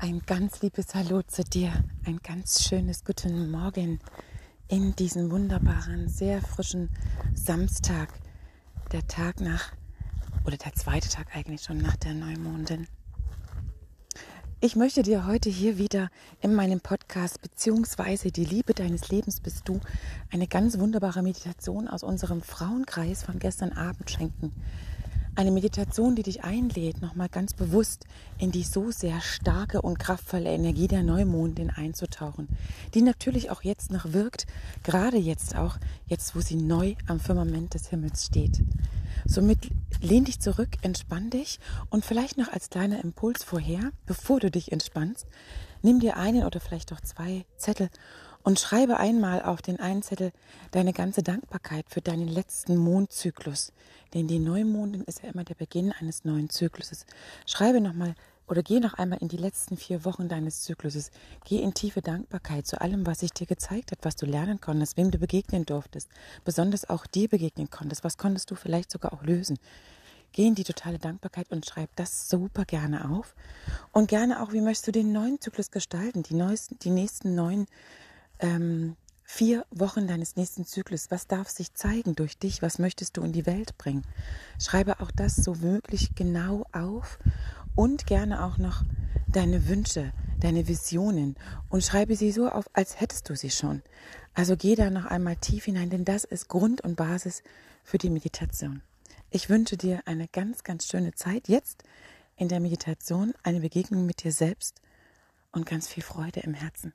Ein ganz liebes Hallo zu dir, ein ganz schönes guten Morgen in diesen wunderbaren, sehr frischen Samstag, der Tag nach, oder der zweite Tag eigentlich schon nach der Neumondin. Ich möchte dir heute hier wieder in meinem Podcast beziehungsweise die Liebe deines Lebens bist du eine ganz wunderbare Meditation aus unserem Frauenkreis von gestern Abend schenken. Eine Meditation, die dich einlädt, nochmal ganz bewusst in die so sehr starke und kraftvolle Energie der Neumondin einzutauchen, die natürlich auch jetzt noch wirkt, gerade jetzt auch, jetzt wo sie neu am Firmament des Himmels steht. Somit lehn dich zurück, entspann dich und vielleicht noch als kleiner Impuls vorher, bevor du dich entspannst, nimm dir einen oder vielleicht auch zwei Zettel und schreibe einmal auf den einen Zettel deine ganze Dankbarkeit für deinen letzten Mondzyklus. Denn die Neumondin ist ja immer der Beginn eines neuen Zykluses. Schreibe nochmal oder geh noch einmal in die letzten vier Wochen deines Zykluses. Geh in tiefe Dankbarkeit zu allem, was sich dir gezeigt hat, was du lernen konntest, wem du begegnen durftest, besonders auch dir begegnen konntest. Was konntest du vielleicht sogar auch lösen? Geh in die totale Dankbarkeit und schreib das super gerne auf. Und gerne auch, wie möchtest du den neuen Zyklus gestalten, die, neuesten, die nächsten neun ähm, vier Wochen deines nächsten Zyklus. Was darf sich zeigen durch dich? Was möchtest du in die Welt bringen? Schreibe auch das so wirklich genau auf und gerne auch noch deine Wünsche, deine Visionen und schreibe sie so auf, als hättest du sie schon. Also geh da noch einmal tief hinein, denn das ist Grund und Basis für die Meditation. Ich wünsche dir eine ganz, ganz schöne Zeit jetzt in der Meditation, eine Begegnung mit dir selbst und ganz viel Freude im Herzen.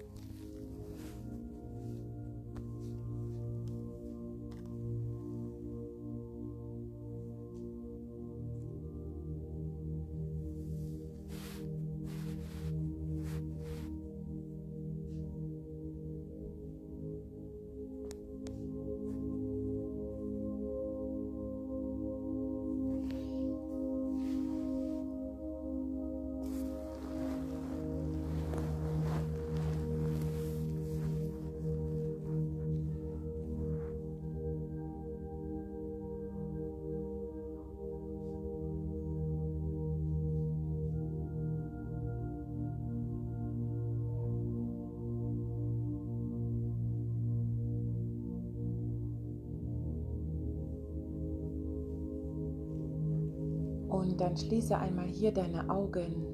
Und dann schließe einmal hier deine Augen.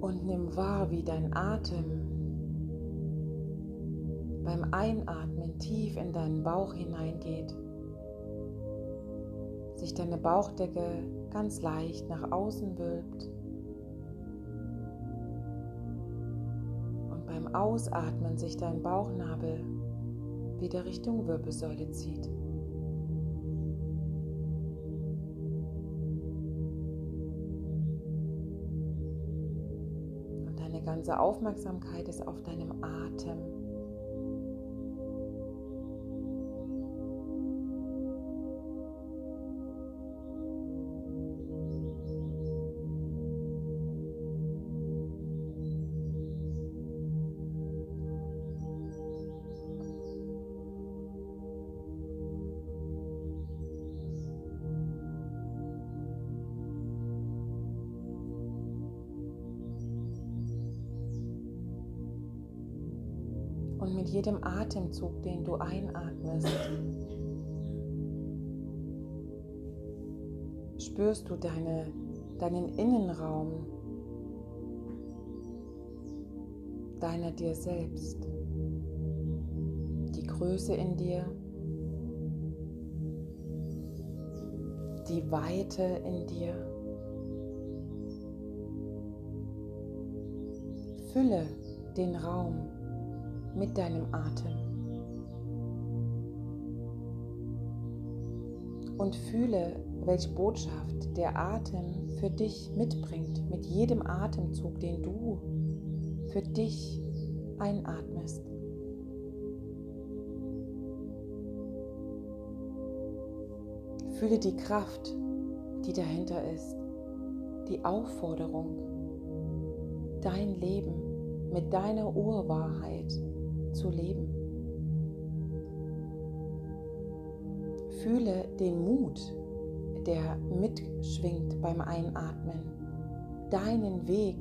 Und nimm wahr, wie dein Atem beim Einatmen tief in deinen Bauch hineingeht. Sich deine Bauchdecke ganz leicht nach außen wölbt. Und beim Ausatmen sich dein Bauchnabel wieder Richtung Wirbelsäule zieht. Und deine ganze Aufmerksamkeit ist auf deinem Atem. Spürst du deine, deinen Innenraum, deiner dir selbst, die Größe in dir, die Weite in dir. Fülle den Raum mit deinem Atem. Und fühle, welche Botschaft der Atem für dich mitbringt, mit jedem Atemzug, den du für dich einatmest. Fühle die Kraft, die dahinter ist, die Aufforderung, dein Leben mit deiner Urwahrheit zu leben. Fühle den Mut, der mitschwingt beim Einatmen, deinen Weg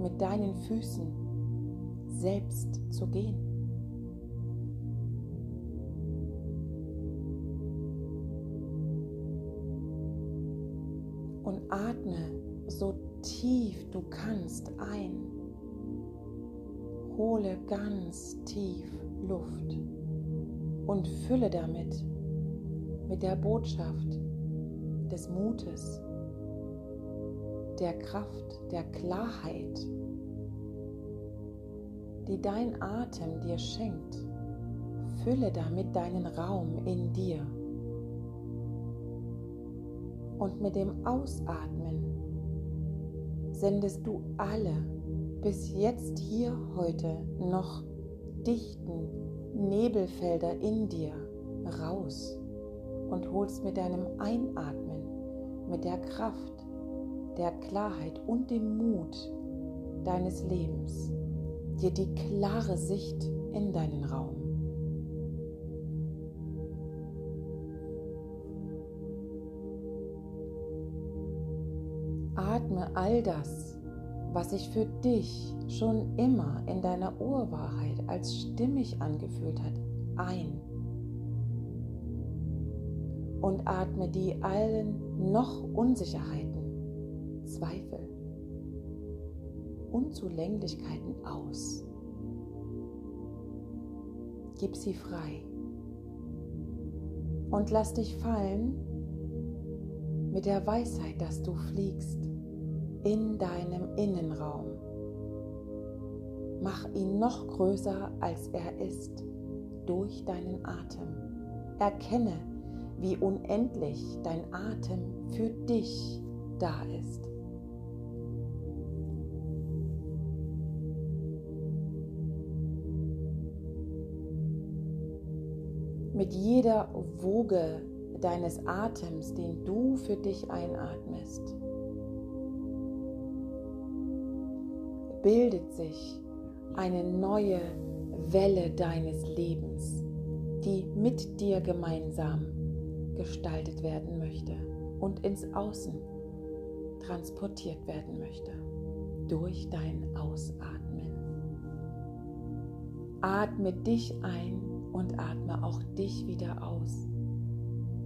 mit deinen Füßen selbst zu gehen. Und atme so tief du kannst ein. Hole ganz tief Luft und fülle damit mit der Botschaft des Mutes, der Kraft, der Klarheit, die dein Atem dir schenkt. Fülle damit deinen Raum in dir. Und mit dem Ausatmen sendest du alle bis jetzt hier heute noch dichten Nebelfelder in dir raus und holst mit deinem Einatmen, mit der Kraft, der Klarheit und dem Mut deines Lebens dir die klare Sicht in deinen Raum. Atme all das, was sich für dich schon immer in deiner Urwahrheit als stimmig angefühlt hat, ein. Und atme die allen noch Unsicherheiten, Zweifel, Unzulänglichkeiten aus. Gib sie frei und lass dich fallen mit der Weisheit, dass du fliegst in deinem Innenraum. Mach ihn noch größer, als er ist, durch deinen Atem. Erkenne, wie unendlich dein Atem für dich da ist. Mit jeder Woge deines Atems, den du für dich einatmest, bildet sich eine neue Welle deines Lebens, die mit dir gemeinsam gestaltet werden möchte und ins Außen transportiert werden möchte durch dein Ausatmen. Atme dich ein und atme auch dich wieder aus.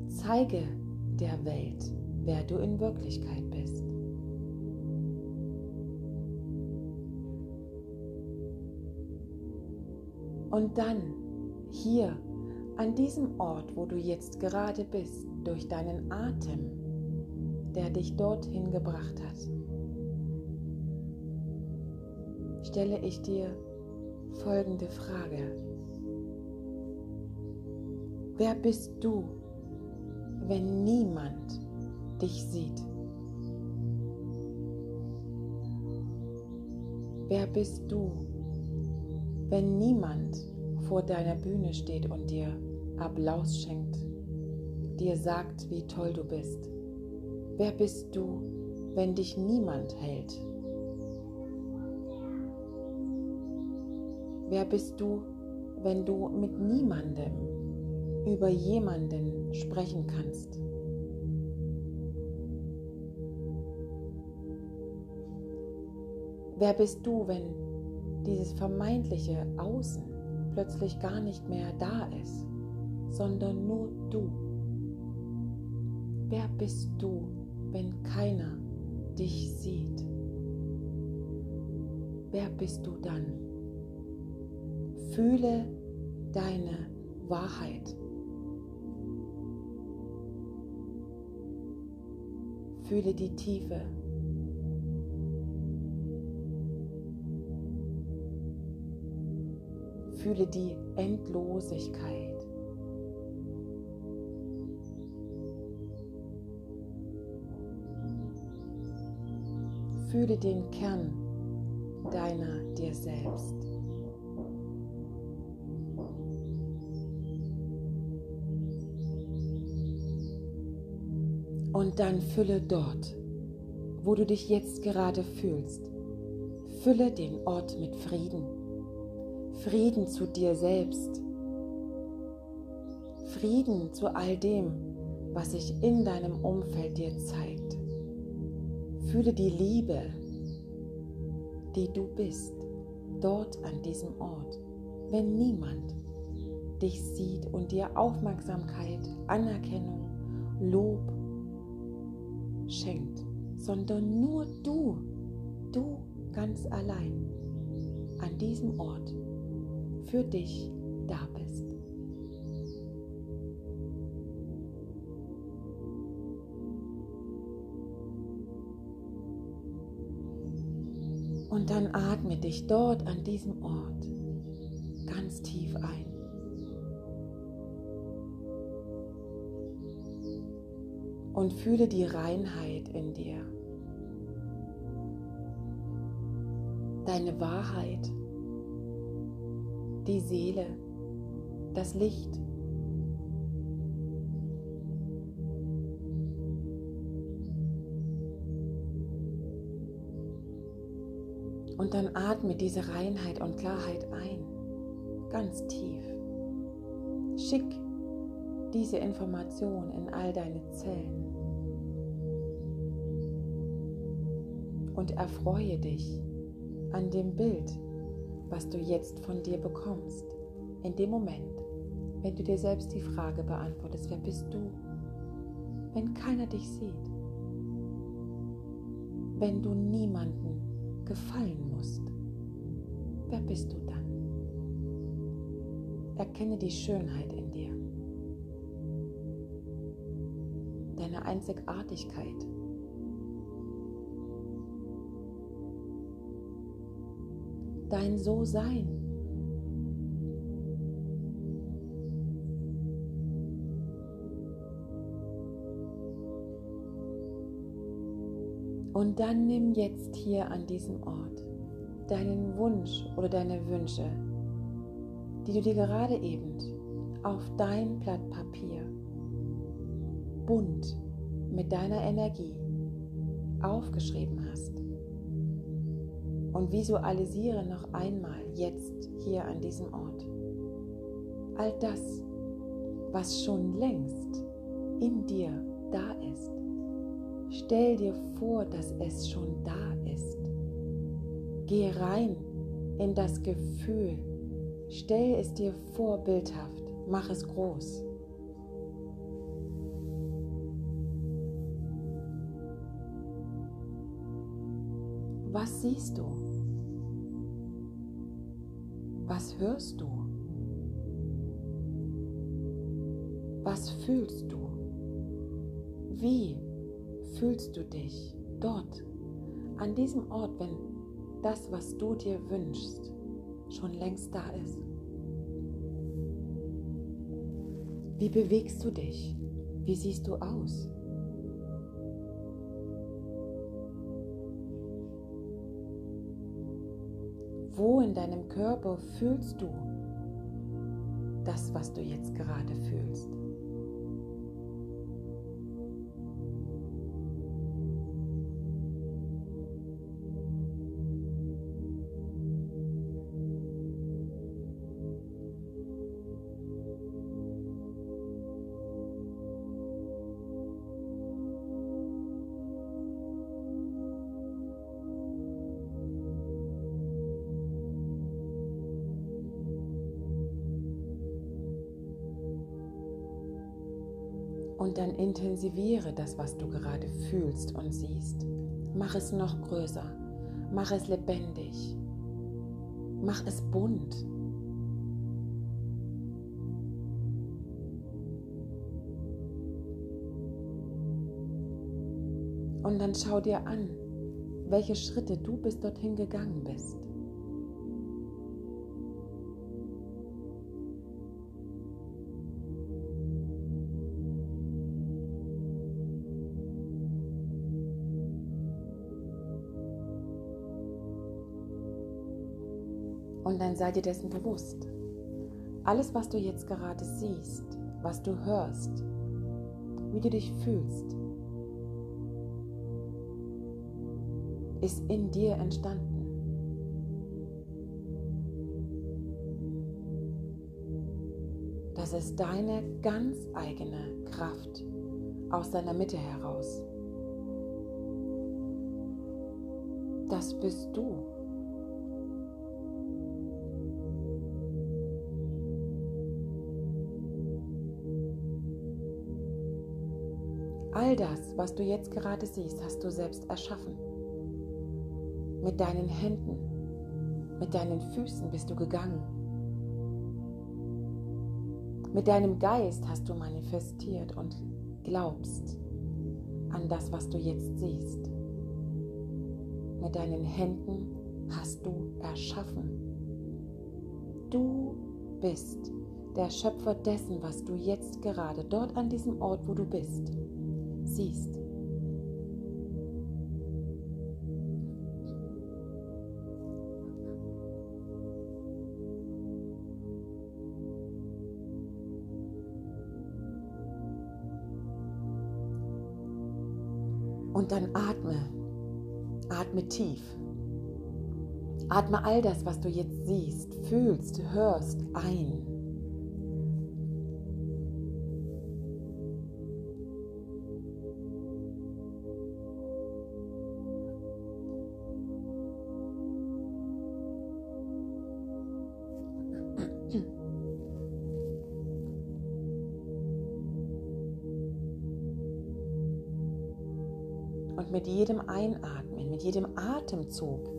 Zeige der Welt, wer du in Wirklichkeit bist. Und dann hier an diesem Ort, wo du jetzt gerade bist, durch deinen Atem, der dich dorthin gebracht hat, stelle ich dir folgende Frage. Wer bist du, wenn niemand dich sieht? Wer bist du, wenn niemand vor deiner Bühne steht und dir Applaus schenkt, dir sagt, wie toll du bist? Wer bist du, wenn dich niemand hält? Wer bist du, wenn du mit niemandem über jemanden sprechen kannst? Wer bist du, wenn dieses vermeintliche Außen plötzlich gar nicht mehr da ist, sondern nur du. Wer bist du, wenn keiner dich sieht? Wer bist du dann? Fühle deine Wahrheit. Fühle die Tiefe Fühle die Endlosigkeit. Fühle den Kern deiner dir selbst. Und dann fülle dort, wo du dich jetzt gerade fühlst, fülle den Ort mit Frieden. Frieden zu dir selbst, Frieden zu all dem, was sich in deinem Umfeld dir zeigt. Fühle die Liebe, die du bist, dort an diesem Ort, wenn niemand dich sieht und dir Aufmerksamkeit, Anerkennung, Lob schenkt, sondern nur du, du ganz allein an diesem Ort für dich da bist. Und dann atme dich dort an diesem Ort ganz tief ein. Und fühle die Reinheit in dir. Deine Wahrheit, die Seele, das Licht. Und dann atme diese Reinheit und Klarheit ein, ganz tief. Schick diese Information in all deine Zellen und erfreue dich an dem Bild, was du jetzt von dir bekommst, in dem Moment, wenn du dir selbst die Frage beantwortest, wer bist du, wenn keiner dich sieht, wenn du niemanden gefallen musst, wer bist du dann? Erkenne die Schönheit in dir, deine Einzigartigkeit. Dein So-Sein. Und dann nimm jetzt hier an diesem Ort deinen Wunsch oder deine Wünsche, die du dir gerade eben auf dein Blatt Papier bunt mit deiner Energie aufgeschrieben hast. Und visualisiere noch einmal jetzt hier an diesem Ort all das, was schon längst in dir da ist. Stell dir vor, dass es schon da ist. Geh rein in das Gefühl. Stell es dir vorbildhaft. Mach es groß. Was siehst du? Hörst du? Was fühlst du? Wie fühlst du dich dort, an diesem Ort, wenn das, was du dir wünschst, schon längst da ist? Wie bewegst du dich? Wie siehst du aus? Wo in deinem Körper fühlst du das, was du jetzt gerade fühlst? Und dann intensiviere das, was du gerade fühlst und siehst. Mach es noch größer. Mach es lebendig. Mach es bunt. Und dann schau dir an, welche Schritte du bis dorthin gegangen bist. Dann sei dir dessen bewusst. Alles, was du jetzt gerade siehst, was du hörst, wie du dich fühlst, ist in dir entstanden. Das ist deine ganz eigene Kraft aus deiner Mitte heraus. Das bist du. All das, was du jetzt gerade siehst, hast du selbst erschaffen. Mit deinen Händen, mit deinen Füßen bist du gegangen. Mit deinem Geist hast du manifestiert und glaubst an das, was du jetzt siehst. Mit deinen Händen hast du erschaffen. Du bist der Schöpfer dessen, was du jetzt gerade dort an diesem Ort, wo du bist, siehst. Und dann atme, atme tief. Atme all das, was du jetzt siehst, fühlst, hörst, ein. Mit jedem Einatmen, mit jedem Atemzug,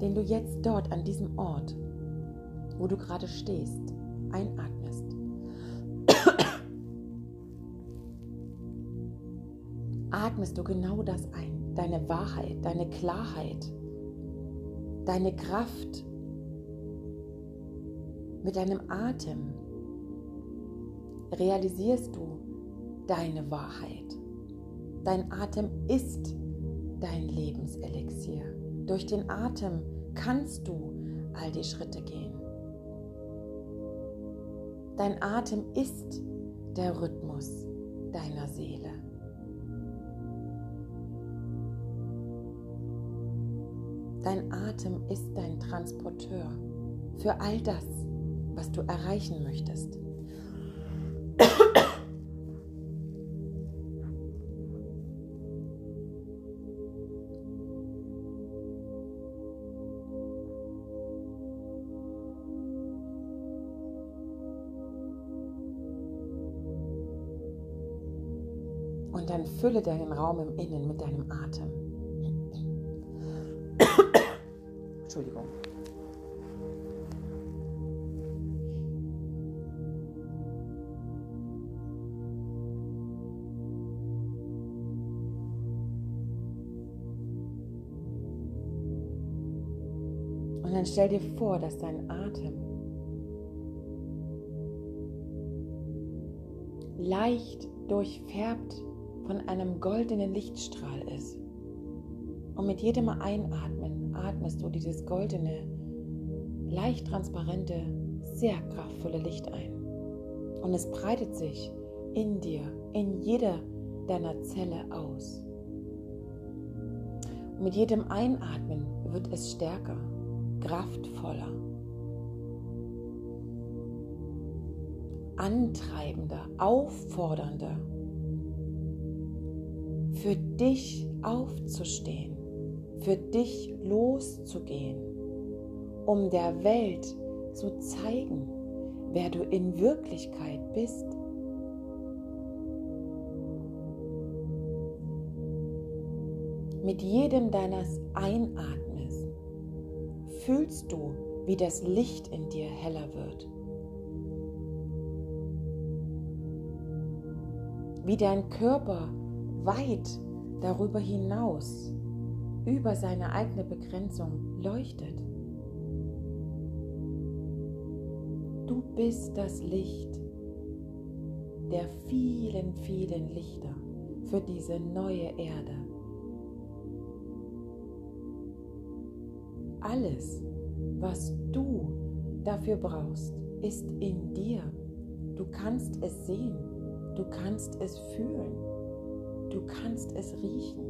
den du jetzt dort an diesem Ort, wo du gerade stehst, einatmest, atmest du genau das ein, deine Wahrheit, deine Klarheit, deine Kraft mit deinem Atem realisierst du deine Wahrheit. Dein Atem ist dein Lebenselixier. Durch den Atem kannst du all die Schritte gehen. Dein Atem ist der Rhythmus deiner Seele. Dein Atem ist dein Transporteur für all das, was du erreichen möchtest. Fülle deinen Raum im Innen mit deinem Atem. Entschuldigung. Und dann stell dir vor, dass dein Atem leicht durchfärbt von einem goldenen Lichtstrahl ist. Und mit jedem Einatmen atmest du dieses goldene, leicht transparente, sehr kraftvolle Licht ein. Und es breitet sich in dir, in jeder deiner Zelle aus. Und mit jedem Einatmen wird es stärker, kraftvoller, antreibender, auffordernder, für dich aufzustehen, für dich loszugehen, um der Welt zu zeigen, wer du in Wirklichkeit bist. Mit jedem deines Einatmens fühlst du, wie das Licht in dir heller wird. Wie dein Körper weit darüber hinaus, über seine eigene Begrenzung leuchtet. Du bist das Licht der vielen, vielen Lichter für diese neue Erde. Alles, was du dafür brauchst, ist in dir. Du kannst es sehen, du kannst es fühlen, du kannst es riechen.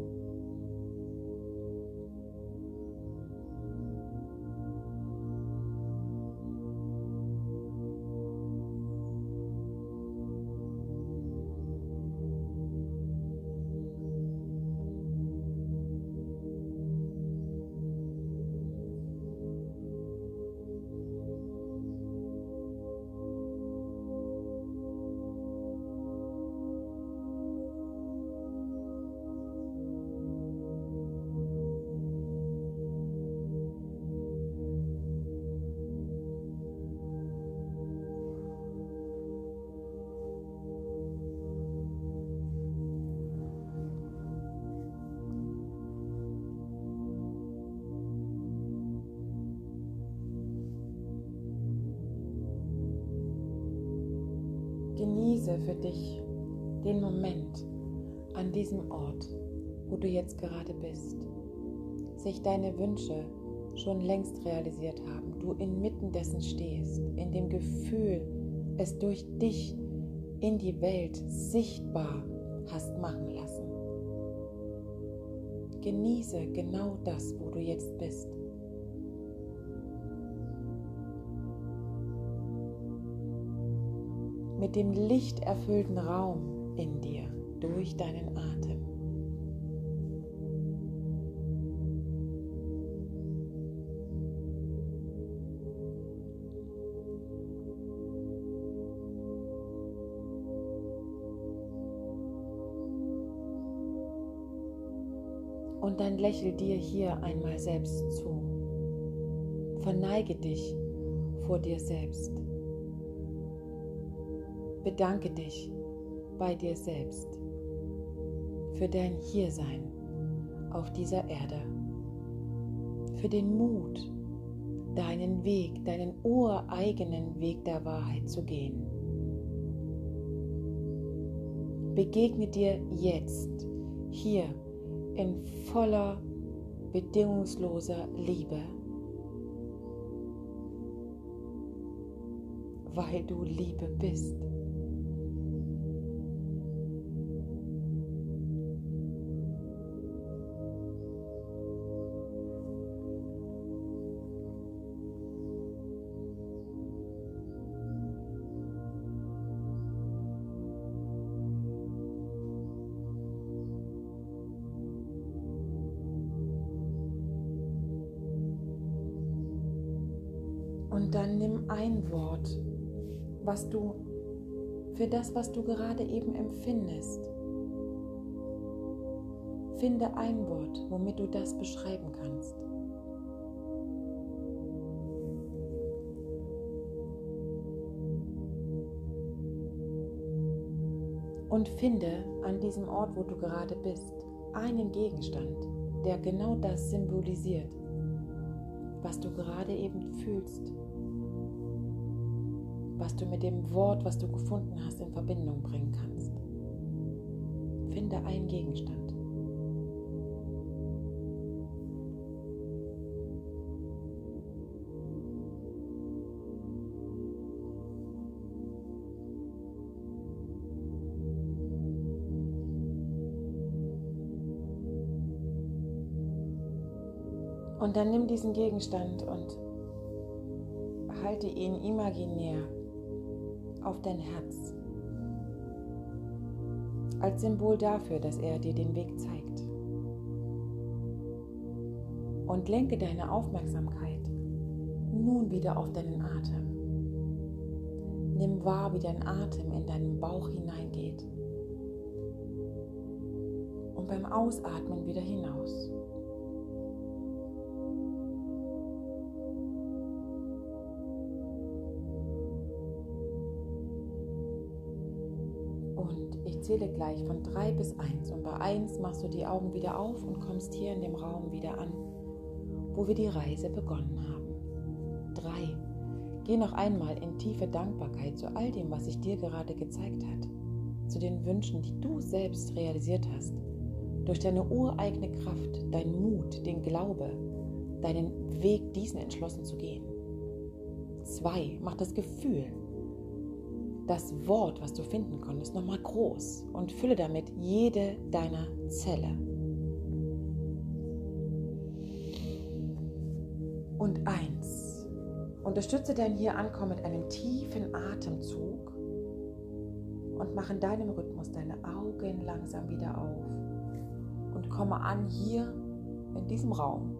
Für dich den Moment an diesem Ort, wo du jetzt gerade bist. Sich deine Wünsche schon längst realisiert haben, du inmitten dessen stehst, in dem Gefühl, es durch dich in die Welt sichtbar hast machen lassen. Genieße genau das, wo du jetzt bist. Mit dem lichterfüllten Raum in dir durch deinen Atem. Und dann lächel dir hier einmal selbst zu. Verneige dich vor dir selbst. Bedanke dich bei dir selbst für dein Hiersein auf dieser Erde, für den Mut, deinen Weg, deinen ureigenen Weg der Wahrheit zu gehen. Begegne dir jetzt, hier, in voller, bedingungsloser Liebe, weil du Liebe bist. Was du für das, was du gerade eben empfindest. Finde ein Wort, womit du das beschreiben kannst. Und finde an diesem Ort, wo du gerade bist, einen Gegenstand, der genau das symbolisiert, was du gerade eben fühlst was du mit dem Wort, was du gefunden hast, in Verbindung bringen kannst. Finde einen Gegenstand. Und dann nimm diesen Gegenstand und halte ihn imaginär auf dein Herz. Als Symbol dafür, dass er dir den Weg zeigt. Und lenke deine Aufmerksamkeit nun wieder auf deinen Atem. Nimm wahr, wie dein Atem in deinen Bauch hineingeht. Und beim Ausatmen wieder hinaus. Zähle gleich von 3 bis 1 und bei 1 machst du die Augen wieder auf und kommst hier in dem Raum wieder an, wo wir die Reise begonnen haben. 3. Geh noch einmal in tiefe Dankbarkeit zu all dem, was sich dir gerade gezeigt hat, zu den Wünschen, die du selbst realisiert hast, durch deine ureigene Kraft, deinen Mut, den Glaube, deinen Weg, diesen entschlossen zu gehen. 2. Mach das Gefühl, das Wort, was du finden konntest, nochmal groß und fülle damit jede deiner Zelle. Und eins, unterstütze dein Hier-Ankommen mit einem tiefen Atemzug und mach in deinem Rhythmus deine Augen langsam wieder auf. Und komme an hier in diesem Raum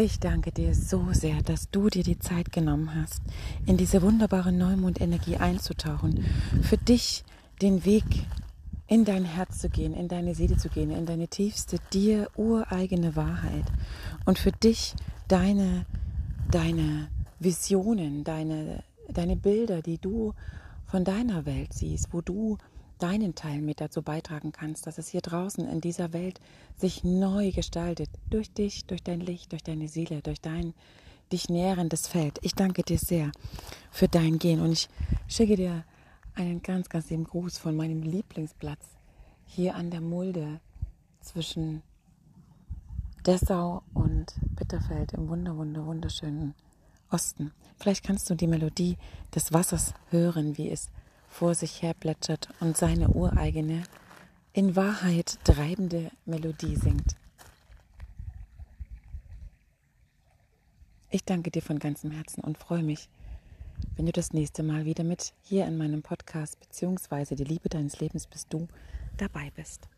Ich danke dir so sehr, dass du dir die Zeit genommen hast, in diese wunderbare Neumondenergie einzutauchen, für dich den Weg in dein Herz zu gehen, in deine Seele zu gehen, in deine tiefste, dir ureigene Wahrheit und für dich deine, deine Visionen, deine, deine Bilder, die du von deiner Welt siehst, wo du deinen Teil mit dazu beitragen kannst, dass es hier draußen in dieser Welt sich neu gestaltet. Durch dich, durch dein Licht, durch deine Seele, durch dein dich nährendes Feld. Ich danke dir sehr für dein Gehen und ich schicke dir einen ganz, ganz lieben Gruß von meinem Lieblingsplatz hier an der Mulde zwischen Dessau und Bitterfeld im wunder, wunder, wunderschönen Osten. Vielleicht kannst du die Melodie des Wassers hören, wie es vor sich her plätschert und seine ureigene, in Wahrheit treibende Melodie singt. Ich danke dir von ganzem Herzen und freue mich, wenn du das nächste Mal wieder mit hier in meinem Podcast beziehungsweise die Liebe deines Lebens bist du dabei bist.